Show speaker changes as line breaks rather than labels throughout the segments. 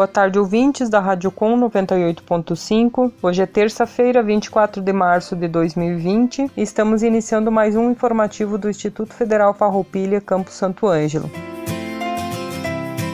Boa tarde, ouvintes da Rádio Com 98.5. Hoje é terça-feira, 24 de março de 2020 e estamos iniciando mais um informativo do Instituto Federal Farroupilha, Campo Santo Ângelo.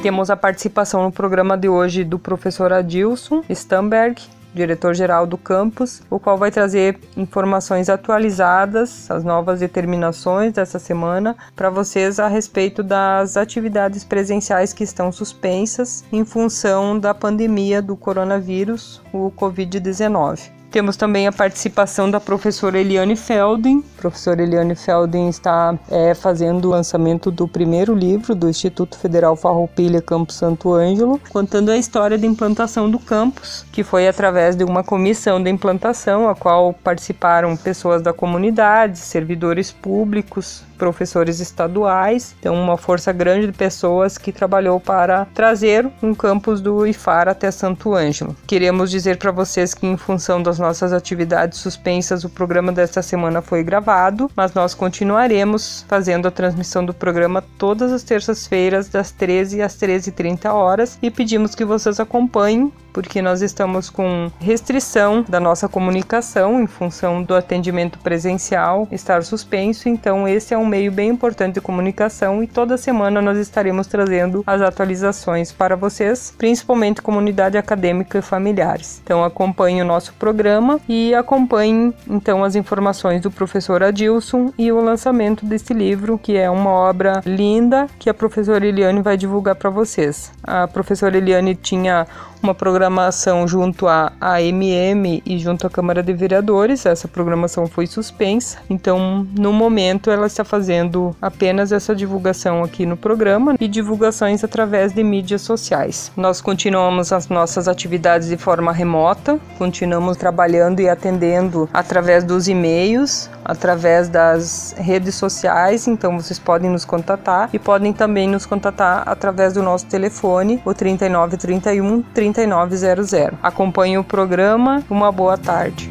Temos a participação no programa de hoje do professor Adilson Stamberg, diretor-geral do campus, o qual vai trazer informações atualizadas, as novas determinações dessa semana para vocês a respeito das atividades presenciais que estão suspensas em função da pandemia do coronavírus, o Covid-19. Temos também a participação da professora Eliane Feldin. A professora Eliane Feldin está é, fazendo o lançamento do primeiro livro do Instituto Federal Farroupilha Campo Santo Ângelo, contando a história da implantação do campus, que foi através de uma comissão de implantação, a qual participaram pessoas da comunidade, servidores públicos, professores estaduais, então uma força grande de pessoas que trabalhou para trazer um campus do IFAR até Santo Ângelo. Queremos dizer para vocês que em função das nossas atividades suspensas, o programa desta semana foi gravado, mas nós continuaremos fazendo a transmissão do programa todas as terças-feiras das 13 às 13h30 horas e pedimos que vocês acompanhem porque nós estamos com restrição da nossa comunicação em função do atendimento presencial estar suspenso, então esse é um meio bem importante de comunicação e toda semana nós estaremos trazendo as atualizações para vocês, principalmente comunidade acadêmica e familiares. Então acompanhe o nosso programa e acompanhe então as informações do professor Adilson e o lançamento desse livro, que é uma obra linda que a professora Eliane vai divulgar para vocês. A professora Eliane tinha uma programação junto à AMM e junto à Câmara de Vereadores. Essa programação foi suspensa, então no momento ela está fazendo apenas essa divulgação aqui no programa e divulgações através de mídias sociais. Nós continuamos as nossas atividades de forma remota, continuamos trabalhando e atendendo através dos e-mails, através das redes sociais, então vocês podem nos contatar e podem também nos contatar através do nosso telefone, o 3931 3900. Acompanhe o programa, uma boa tarde.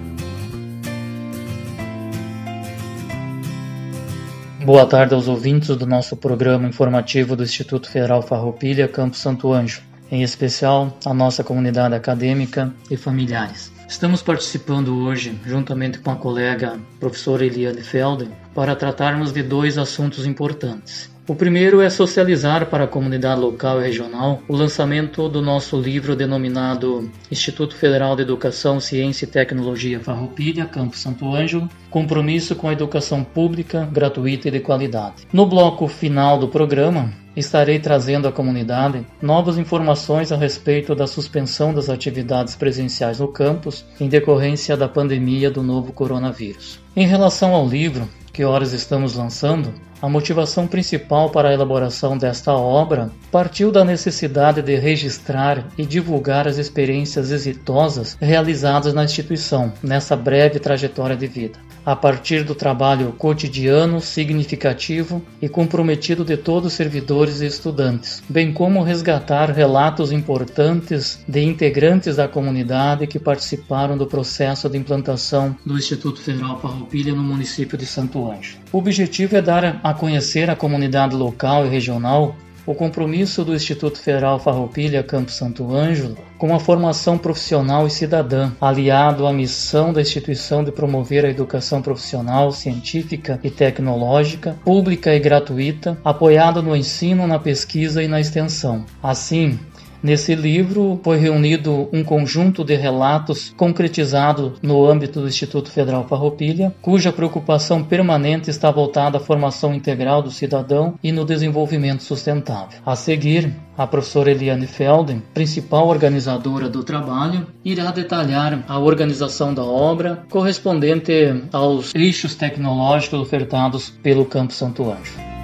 Boa tarde aos ouvintes do nosso programa informativo do Instituto Federal Farroupilha, Campo Santo Anjo, em especial a nossa comunidade acadêmica e familiares. Estamos participando hoje, juntamente com a colega professora Eliane Felden, para tratarmos de dois assuntos importantes. O primeiro é socializar para a comunidade local e regional o lançamento do nosso livro denominado Instituto Federal de Educação, Ciência e Tecnologia Farroupilha, Campo Santo Ângelo, Compromisso com a Educação Pública, Gratuita e de Qualidade. No bloco final do programa, estarei trazendo à comunidade novas informações a respeito da suspensão das atividades presenciais no campus em decorrência da pandemia do novo coronavírus. Em relação ao livro, que horas estamos lançando, a motivação principal para a elaboração desta obra partiu da necessidade de registrar e divulgar as experiências exitosas realizadas na instituição nessa breve trajetória de vida a partir do trabalho cotidiano, significativo e comprometido de todos os servidores e estudantes, bem como resgatar relatos importantes de integrantes da comunidade que participaram do processo de implantação do Instituto Federal Farroupilha no município de Santo Anjo. O objetivo é dar a conhecer a comunidade local e regional o compromisso do Instituto Federal Farroupilha Campo Santo Ângelo com a formação profissional e cidadã, aliado à missão da instituição de promover a educação profissional, científica e tecnológica, pública e gratuita, apoiada no ensino, na pesquisa e na extensão. Assim, Nesse livro foi reunido um conjunto de relatos concretizados no âmbito do Instituto Federal Farroupilha, cuja preocupação permanente está voltada à formação integral do cidadão e no desenvolvimento sustentável. A seguir, a professora Eliane Felden, principal organizadora do trabalho, irá detalhar a organização da obra correspondente aos eixos tecnológicos ofertados pelo Campo Santo Anjo.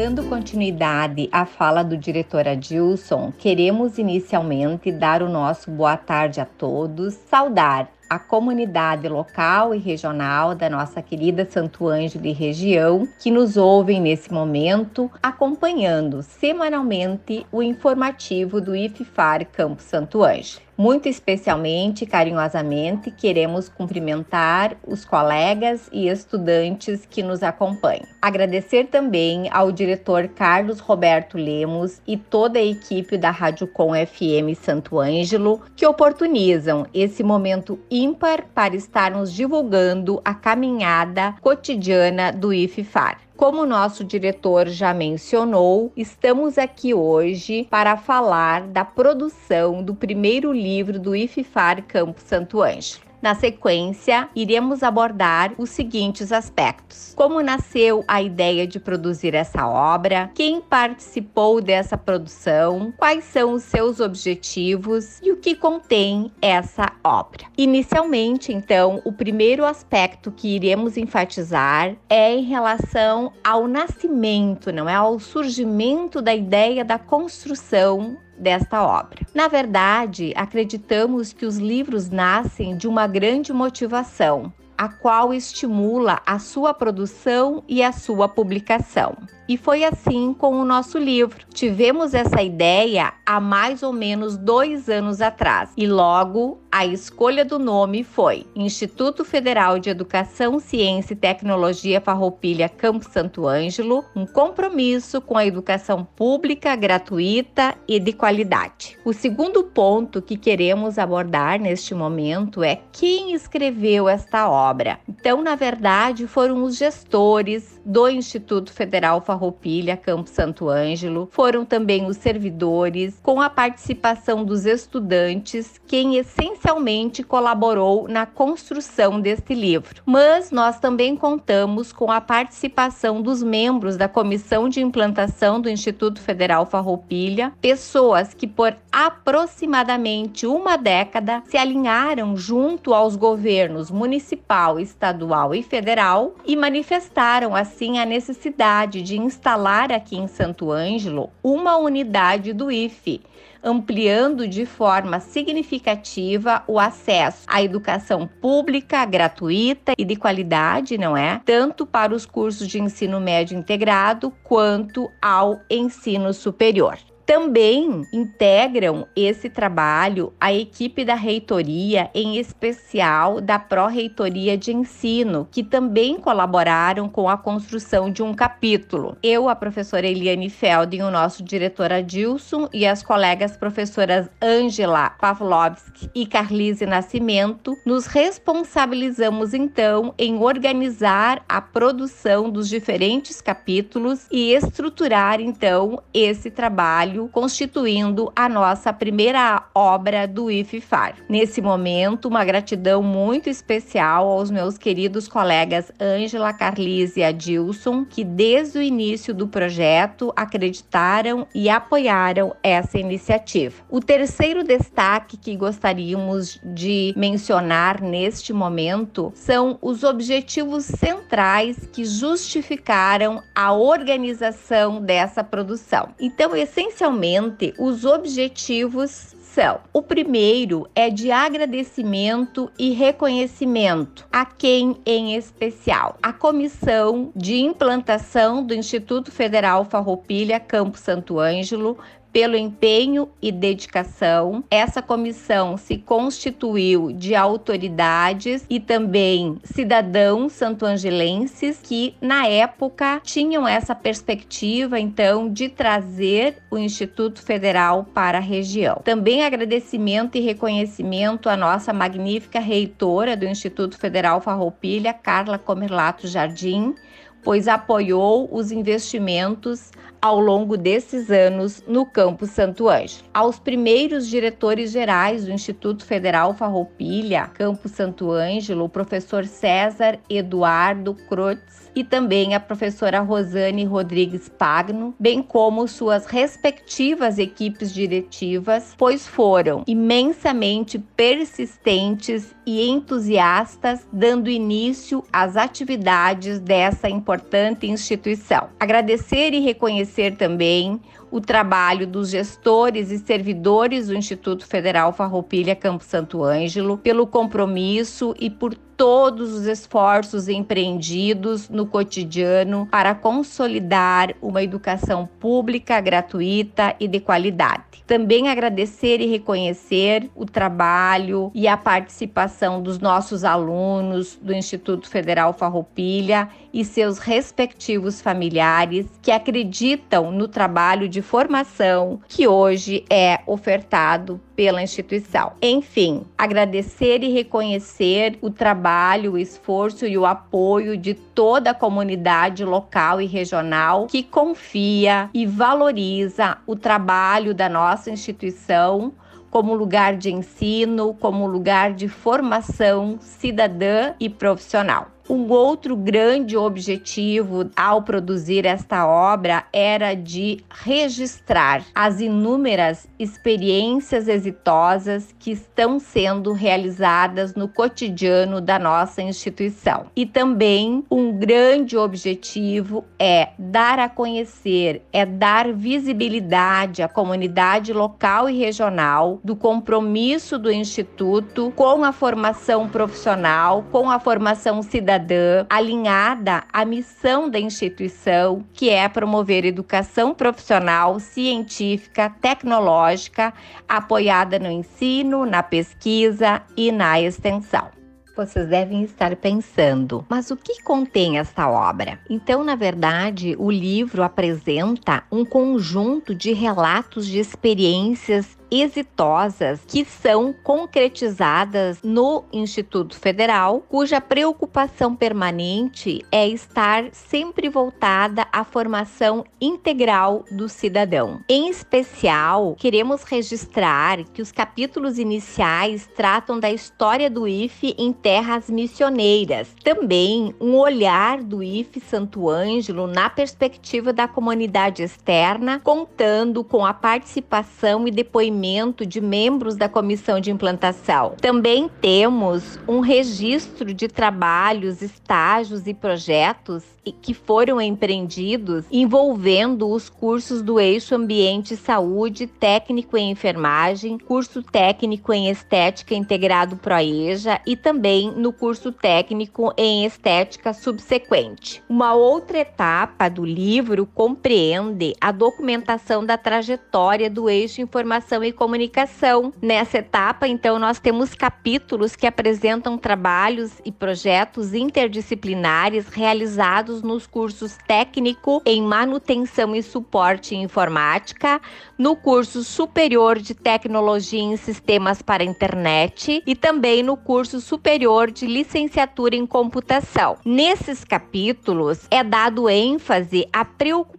Dando continuidade à fala do diretor Adilson, queremos inicialmente dar o nosso boa tarde a todos, saudar a comunidade local e regional da nossa querida Santo Ângelo e região que nos ouvem nesse momento, acompanhando semanalmente o informativo do IFFAR Campo Santo Ângelo. Muito especialmente, carinhosamente, queremos cumprimentar os colegas e estudantes que nos acompanham. Agradecer também ao diretor Carlos Roberto Lemos e toda a equipe da Rádio Com FM Santo Ângelo que oportunizam esse momento ímpar para estarmos divulgando a caminhada cotidiana do IFFAR. Como o nosso diretor já mencionou, estamos aqui hoje para falar da produção do primeiro livro do IFFAR Campo Santo Ângelo. Na sequência, iremos abordar os seguintes aspectos: como nasceu a ideia de produzir essa obra, quem participou dessa produção, quais são os seus objetivos? E o que contém essa obra. Inicialmente, então, o primeiro aspecto que iremos enfatizar é em relação ao nascimento, não é? Ao surgimento da ideia da construção desta obra. Na verdade, acreditamos que os livros nascem de uma grande motivação, a qual estimula a sua produção e a sua publicação. E foi assim com o nosso livro. Tivemos essa ideia há mais ou menos dois anos atrás e logo a escolha do nome foi Instituto Federal de Educação, Ciência e Tecnologia Farroupilha Campo Santo Ângelo, um compromisso com a educação pública, gratuita e de qualidade. O segundo ponto que queremos abordar neste momento é quem escreveu esta obra. Então, na verdade, foram os gestores do Instituto Federal Farroupilha Farroupilha, Campo Santo Ângelo. Foram também os servidores, com a participação dos estudantes, quem essencialmente colaborou na construção deste livro. Mas nós também contamos com a participação dos membros da Comissão de Implantação do Instituto Federal Farroupilha, pessoas que por aproximadamente uma década se alinharam junto aos governos municipal, estadual e federal e manifestaram assim a necessidade de instalar aqui em Santo Ângelo uma unidade do IFE, ampliando de forma significativa o acesso à educação pública, gratuita e de qualidade, não é? Tanto para os cursos de ensino médio integrado quanto ao ensino superior. Também integram esse trabalho a equipe da reitoria, em especial da Pró-Reitoria de Ensino, que também colaboraram com a construção de um capítulo. Eu, a professora Eliane Feldin, o nosso diretor Adilson e as colegas professoras Angela Pavlovski e Carlise Nascimento nos responsabilizamos então em organizar a produção dos diferentes capítulos e estruturar então esse trabalho trabalho, constituindo a nossa primeira obra do IFFAR. Nesse momento, uma gratidão muito especial aos meus queridos colegas Ângela Carlise e Adilson, que desde o início do projeto acreditaram e apoiaram essa iniciativa. O terceiro destaque que gostaríamos de mencionar neste momento são os objetivos centrais que justificaram a organização dessa produção. Então, essencialmente, Inicialmente, os objetivos são: o primeiro é de agradecimento e reconhecimento a quem em especial? A Comissão de Implantação do Instituto Federal Farroupilha Campo Santo Ângelo pelo empenho e dedicação. Essa comissão se constituiu de autoridades e também cidadãos santoangelenses que, na época, tinham essa perspectiva, então, de trazer o Instituto Federal para a região. Também agradecimento e reconhecimento à nossa magnífica reitora do Instituto Federal Farroupilha, Carla Comerlato Jardim, pois apoiou os investimentos ao longo desses anos no Campo Santo Ângelo. Aos primeiros diretores gerais do Instituto Federal Farroupilha, Campo Santo Ângelo, o professor César Eduardo Crotz e também a professora Rosane Rodrigues Pagno, bem como suas respectivas equipes diretivas, pois foram imensamente persistentes e entusiastas, dando início às atividades dessa importante instituição. Agradecer e reconhecer também o trabalho dos gestores e servidores do Instituto Federal Farroupilha Campo Santo Ângelo pelo compromisso e por todos os esforços empreendidos no cotidiano para consolidar uma educação pública, gratuita e de qualidade. Também agradecer e reconhecer o trabalho e a participação dos nossos alunos do Instituto Federal Farroupilha e seus respectivos familiares que acreditam no trabalho de formação que hoje é ofertado pela instituição. Enfim, agradecer e reconhecer o trabalho, o esforço e o apoio de toda a comunidade local e regional que confia e valoriza o trabalho da nossa instituição como lugar de ensino, como lugar de formação cidadã e profissional. Um outro grande objetivo ao produzir esta obra era de registrar as inúmeras experiências exitosas que estão sendo realizadas no cotidiano da nossa instituição. E também um grande objetivo é dar a conhecer, é dar visibilidade à comunidade local e regional do compromisso do instituto com a formação profissional, com a formação cidadã cidadã alinhada à missão da instituição, que é promover educação profissional, científica, tecnológica, apoiada no ensino, na pesquisa e na extensão vocês devem estar pensando, mas o que contém esta obra? Então, na verdade, o livro apresenta um conjunto de relatos de experiências exitosas que são concretizadas no Instituto Federal, cuja preocupação permanente é estar sempre voltada à formação integral do cidadão. Em especial, queremos registrar que os capítulos iniciais tratam da história do IFE em terras missioneiras, também um olhar do IFE Santo Ângelo na perspectiva da comunidade externa, contando com a participação e depoimento de membros da comissão de implantação. Também temos um registro de trabalhos, estágios e projetos que foram empreendidos envolvendo os cursos do eixo Ambiente e Saúde, técnico em enfermagem, curso técnico em estética integrado Proeja e também no curso técnico em estética subsequente. Uma outra etapa do livro compreende a documentação da trajetória do eixo Informação e Comunicação. Nessa etapa, então, nós temos capítulos que apresentam trabalhos e projetos interdisciplinares realizados nos cursos técnico em manutenção e suporte em informática, no curso superior de tecnologia em sistemas para internet e também no curso superior de licenciatura em computação. Nesses capítulos é dado ênfase à preocupação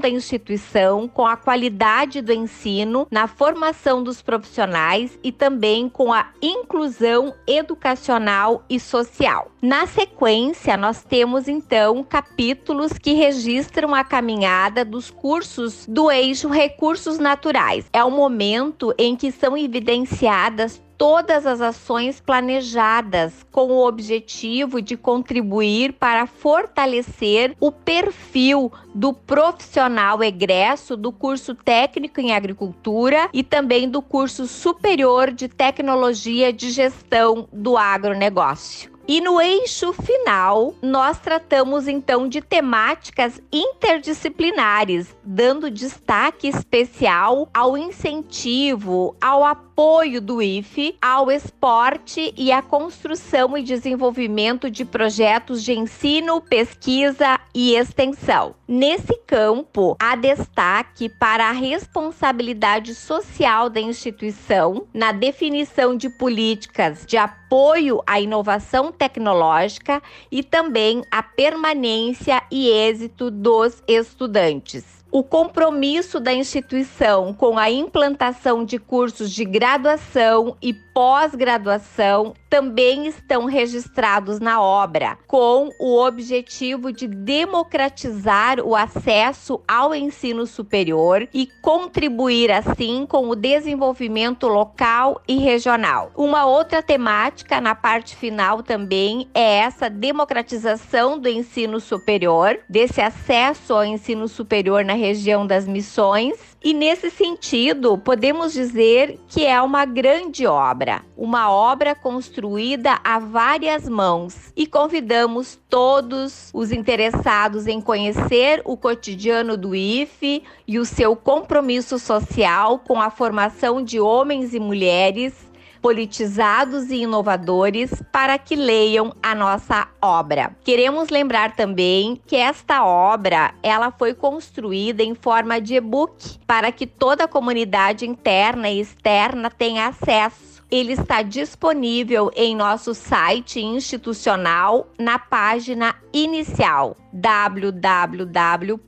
da instituição com a qualidade do ensino na formação dos profissionais e também com a inclusão educacional e social. Na sequência, nós temos então capítulos que registram a caminhada dos cursos do eixo Recursos Naturais. É o momento em que são evidenciadas todas as ações planejadas com o objetivo de contribuir para fortalecer o perfil do profissional egresso do curso técnico em agricultura e também do curso superior de tecnologia de gestão do agronegócio. E no eixo final, nós tratamos então de temáticas interdisciplinares, dando destaque especial ao incentivo, ao apoio do IFE ao esporte e à construção e desenvolvimento de projetos de ensino, pesquisa e extensão. Nesse campo, há destaque para a responsabilidade social da instituição na definição de políticas de apoio à inovação tecnológica e também a permanência e êxito dos estudantes. O compromisso da instituição com a implantação de cursos de graduação e pós-graduação também estão registrados na obra, com o objetivo de democratizar o acesso ao ensino superior e contribuir assim com o desenvolvimento local e regional. Uma outra temática na parte final também é essa democratização do ensino superior, desse acesso ao ensino superior na região das missões e nesse sentido, podemos dizer que é uma grande obra, uma obra construída a várias mãos. E convidamos todos os interessados em conhecer o cotidiano do IFE e o seu compromisso social com a formação de homens e mulheres politizados e inovadores para que leiam a nossa obra. Queremos lembrar também que esta obra, ela foi construída em forma de e-book para que toda a comunidade interna e externa tenha acesso ele está disponível em nosso site institucional na página inicial www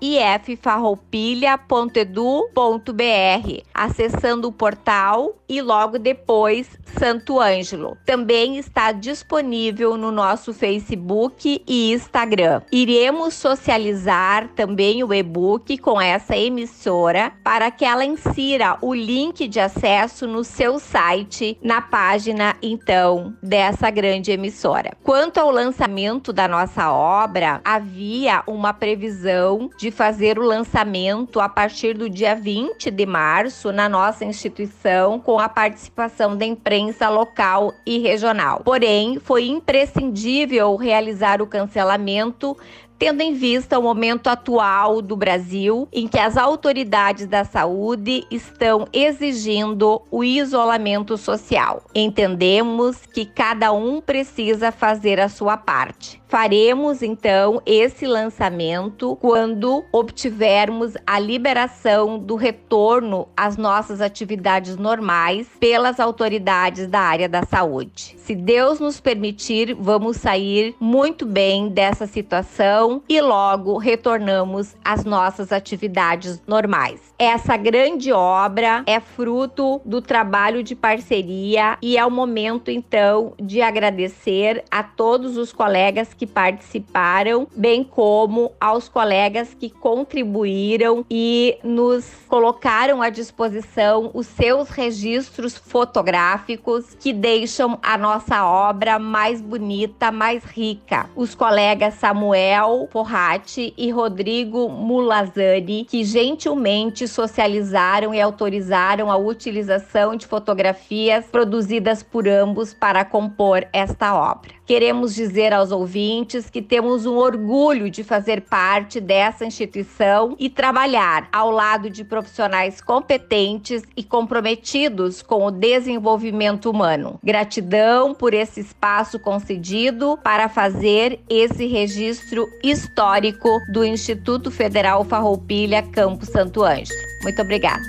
iffarroupilha.edu.br, acessando o portal e logo depois Santo Ângelo. Também está disponível no nosso Facebook e Instagram. Iremos socializar também o e-book com essa emissora para que ela insira o link de acesso no seu site, na página então dessa grande emissora. Quanto ao lançamento da nossa obra, havia uma previsão de de fazer o lançamento a partir do dia 20 de março na nossa instituição, com a participação da imprensa local e regional. Porém, foi imprescindível realizar o cancelamento tendo em vista o momento atual do Brasil, em que as autoridades da saúde estão exigindo o isolamento social. Entendemos que cada um precisa fazer a sua parte. Faremos então esse lançamento quando obtivermos a liberação do retorno às nossas atividades normais pelas autoridades da área da saúde. Se Deus nos permitir, vamos sair muito bem dessa situação e logo retornamos às nossas atividades normais. Essa grande obra é fruto do trabalho de parceria e é o momento então de agradecer a todos os colegas que participaram, bem como aos colegas que contribuíram e nos colocaram à disposição os seus registros fotográficos que deixam a nossa obra mais bonita, mais rica. Os colegas Samuel Forratti e Rodrigo Mulazani, que gentilmente socializaram e autorizaram a utilização de fotografias produzidas por ambos para compor esta obra. Queremos dizer aos ouvintes que temos um orgulho de fazer parte dessa instituição e trabalhar ao lado de profissionais competentes e comprometidos com o desenvolvimento humano. Gratidão por esse espaço concedido para fazer esse registro histórico do Instituto Federal Farroupilha Campo Santo Ângelo. Muito obrigada.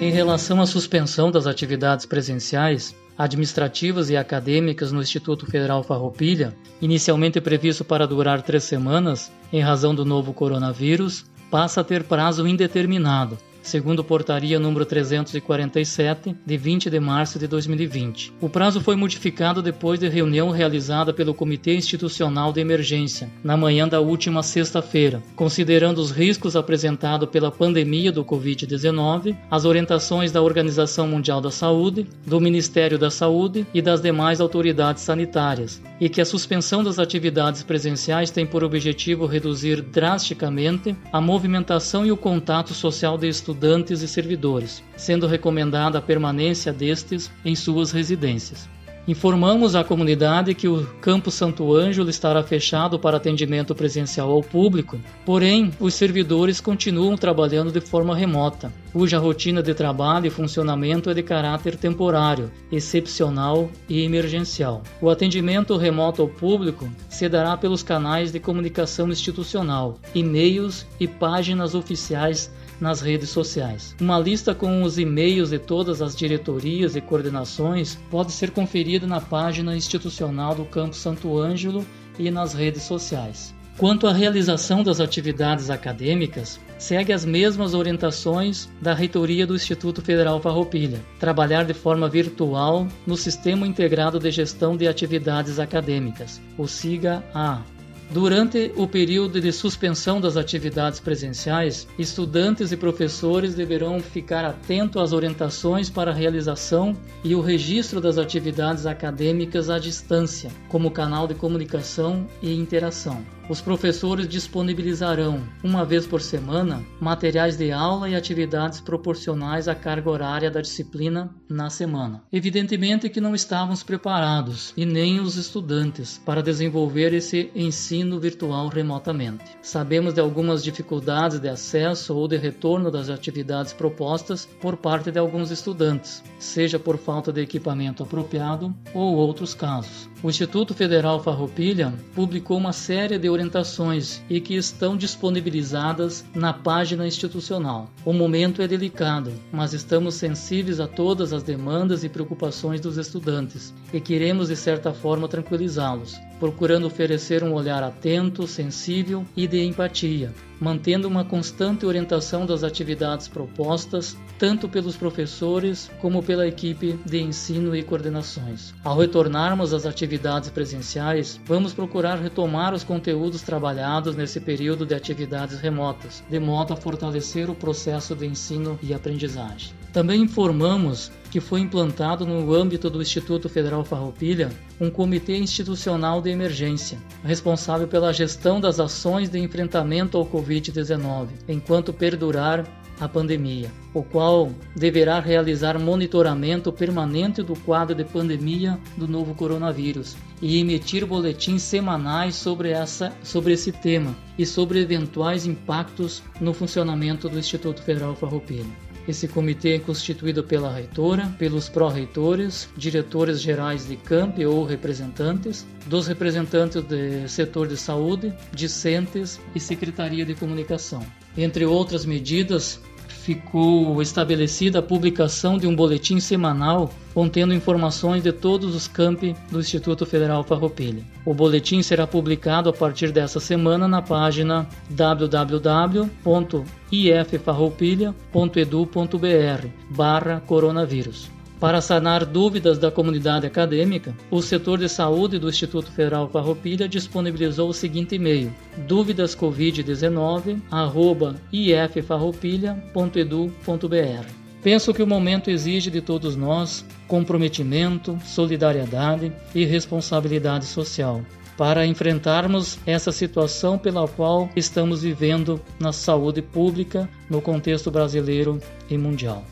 Em relação à suspensão das atividades presenciais, administrativas e acadêmicas no Instituto Federal Farroupilha, inicialmente previsto para durar três semanas, em razão do novo coronavírus, passa a ter prazo indeterminado, segundo portaria número 347, de 20 de março de 2020. O prazo foi modificado depois de reunião realizada pelo Comitê Institucional de Emergência, na manhã da última sexta-feira, considerando os riscos apresentados pela pandemia do Covid-19, as orientações da Organização Mundial da Saúde, do Ministério da Saúde e das demais autoridades sanitárias, e que a suspensão das atividades presenciais tem por objetivo reduzir drasticamente a movimentação e o contato social de estudantes estudantes e servidores, sendo recomendada a permanência destes em suas residências. Informamos à comunidade que o Campo Santo Ângelo estará fechado para atendimento presencial ao público, porém, os servidores continuam trabalhando de forma remota, cuja rotina de trabalho e funcionamento é de caráter temporário, excepcional e emergencial. O atendimento remoto ao público se dará pelos canais de comunicação institucional, e-mails e páginas oficiais nas redes sociais. Uma lista com os e-mails de todas as diretorias e coordenações pode ser conferida na página institucional do Campo Santo Ângelo e nas redes sociais. Quanto à realização das atividades acadêmicas, segue as mesmas orientações da reitoria do Instituto Federal Farroupilha: trabalhar de forma virtual no Sistema Integrado de Gestão de Atividades Acadêmicas, o SIGA-A. Durante o período de suspensão das atividades presenciais, estudantes e professores deverão ficar atentos às orientações para a realização e o registro das atividades acadêmicas à distância, como canal de comunicação e interação os professores disponibilizarão, uma vez por semana, materiais de aula e atividades proporcionais à carga horária da disciplina na semana. Evidentemente que não estávamos preparados, e nem os estudantes, para desenvolver esse ensino virtual remotamente. Sabemos de algumas dificuldades de acesso ou de retorno das atividades propostas por parte de alguns estudantes, seja por falta de equipamento apropriado ou outros casos. O Instituto Federal Farroupilha publicou uma série de orientações e que estão disponibilizadas na página institucional. O momento é delicado, mas estamos sensíveis a todas as demandas e preocupações dos estudantes e queremos de certa forma tranquilizá-los, procurando oferecer um olhar atento, sensível e de empatia, mantendo uma constante orientação das atividades propostas, tanto pelos professores como pela equipe de ensino e coordenações. Ao retornarmos às atividades presenciais, vamos procurar retomar os conteúdos trabalhados nesse período de atividades remotas, de modo a fortalecer o processo de ensino e aprendizagem. Também informamos que foi implantado no âmbito do Instituto Federal Farroupilha um comitê institucional de emergência, responsável pela gestão das ações de enfrentamento ao Covid-19, enquanto perdurar a pandemia, o qual deverá realizar monitoramento permanente do quadro de pandemia do novo coronavírus e emitir boletins semanais sobre, essa, sobre esse tema e sobre eventuais impactos no funcionamento do Instituto Federal Farroupilha. Esse comitê é constituído pela reitora, pelos pró-reitores, diretores gerais de camp ou representantes, dos representantes do setor de saúde, discentes e secretaria de comunicação. Entre outras medidas, ficou estabelecida a publicação de um boletim semanal contendo informações de todos os campi do Instituto Federal Farroupilha. O boletim será publicado a partir dessa semana na página www.iffarroupilha.edu.br barra coronavírus. Para sanar dúvidas da comunidade acadêmica, o setor de saúde do Instituto Federal Farroupilha disponibilizou o seguinte e-mail: dúvidascovid19@iffarroupilha.edu.br. Penso que o momento exige de todos nós comprometimento, solidariedade e responsabilidade social para enfrentarmos essa situação pela qual estamos vivendo na saúde pública no contexto brasileiro e mundial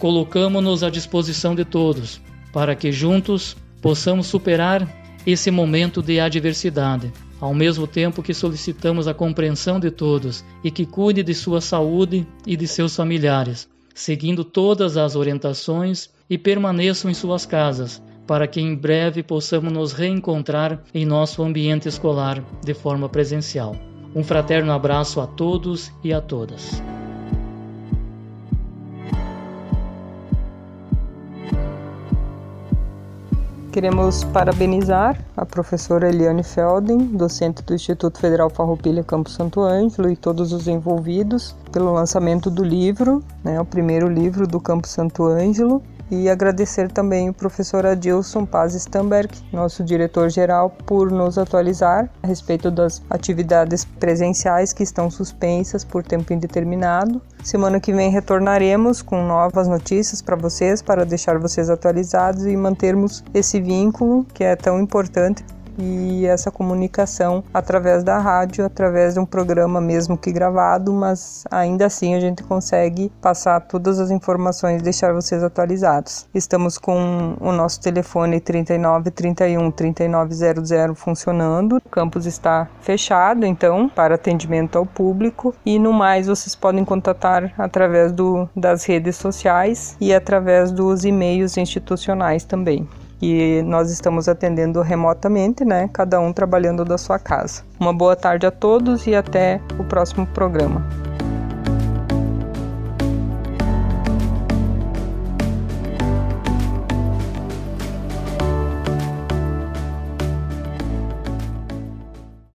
colocamos-nos à disposição de todos, para que juntos possamos superar esse momento de adversidade, ao mesmo tempo que solicitamos a compreensão de todos e que cuide de sua saúde e de seus familiares, seguindo todas as orientações e permaneçam em suas casas, para que em breve possamos nos reencontrar em nosso ambiente escolar de forma presencial. Um fraterno abraço a todos e a todas.
Queremos parabenizar a professora Eliane Feldin, docente do Instituto Federal Farroupilha Campo Santo Ângelo e todos os envolvidos pelo lançamento do livro, né, o primeiro livro do Campo Santo Ângelo, e agradecer também o professor Adilson Paz Stamberg, nosso diretor-geral, por nos atualizar a respeito das atividades presenciais que estão suspensas por tempo indeterminado. Semana que vem retornaremos com novas notícias para vocês, para deixar vocês atualizados e mantermos esse vínculo que é tão importante e essa comunicação através da rádio, através de um programa mesmo que gravado, mas ainda assim a gente consegue passar todas as informações e deixar vocês atualizados. Estamos com o nosso telefone 39 31 3900 funcionando. O campus está fechado, então, para atendimento ao público e no mais vocês podem contatar através do, das redes sociais e através dos e-mails institucionais também que nós estamos atendendo remotamente, né? Cada um trabalhando da sua casa. Uma boa tarde a todos e até o próximo programa.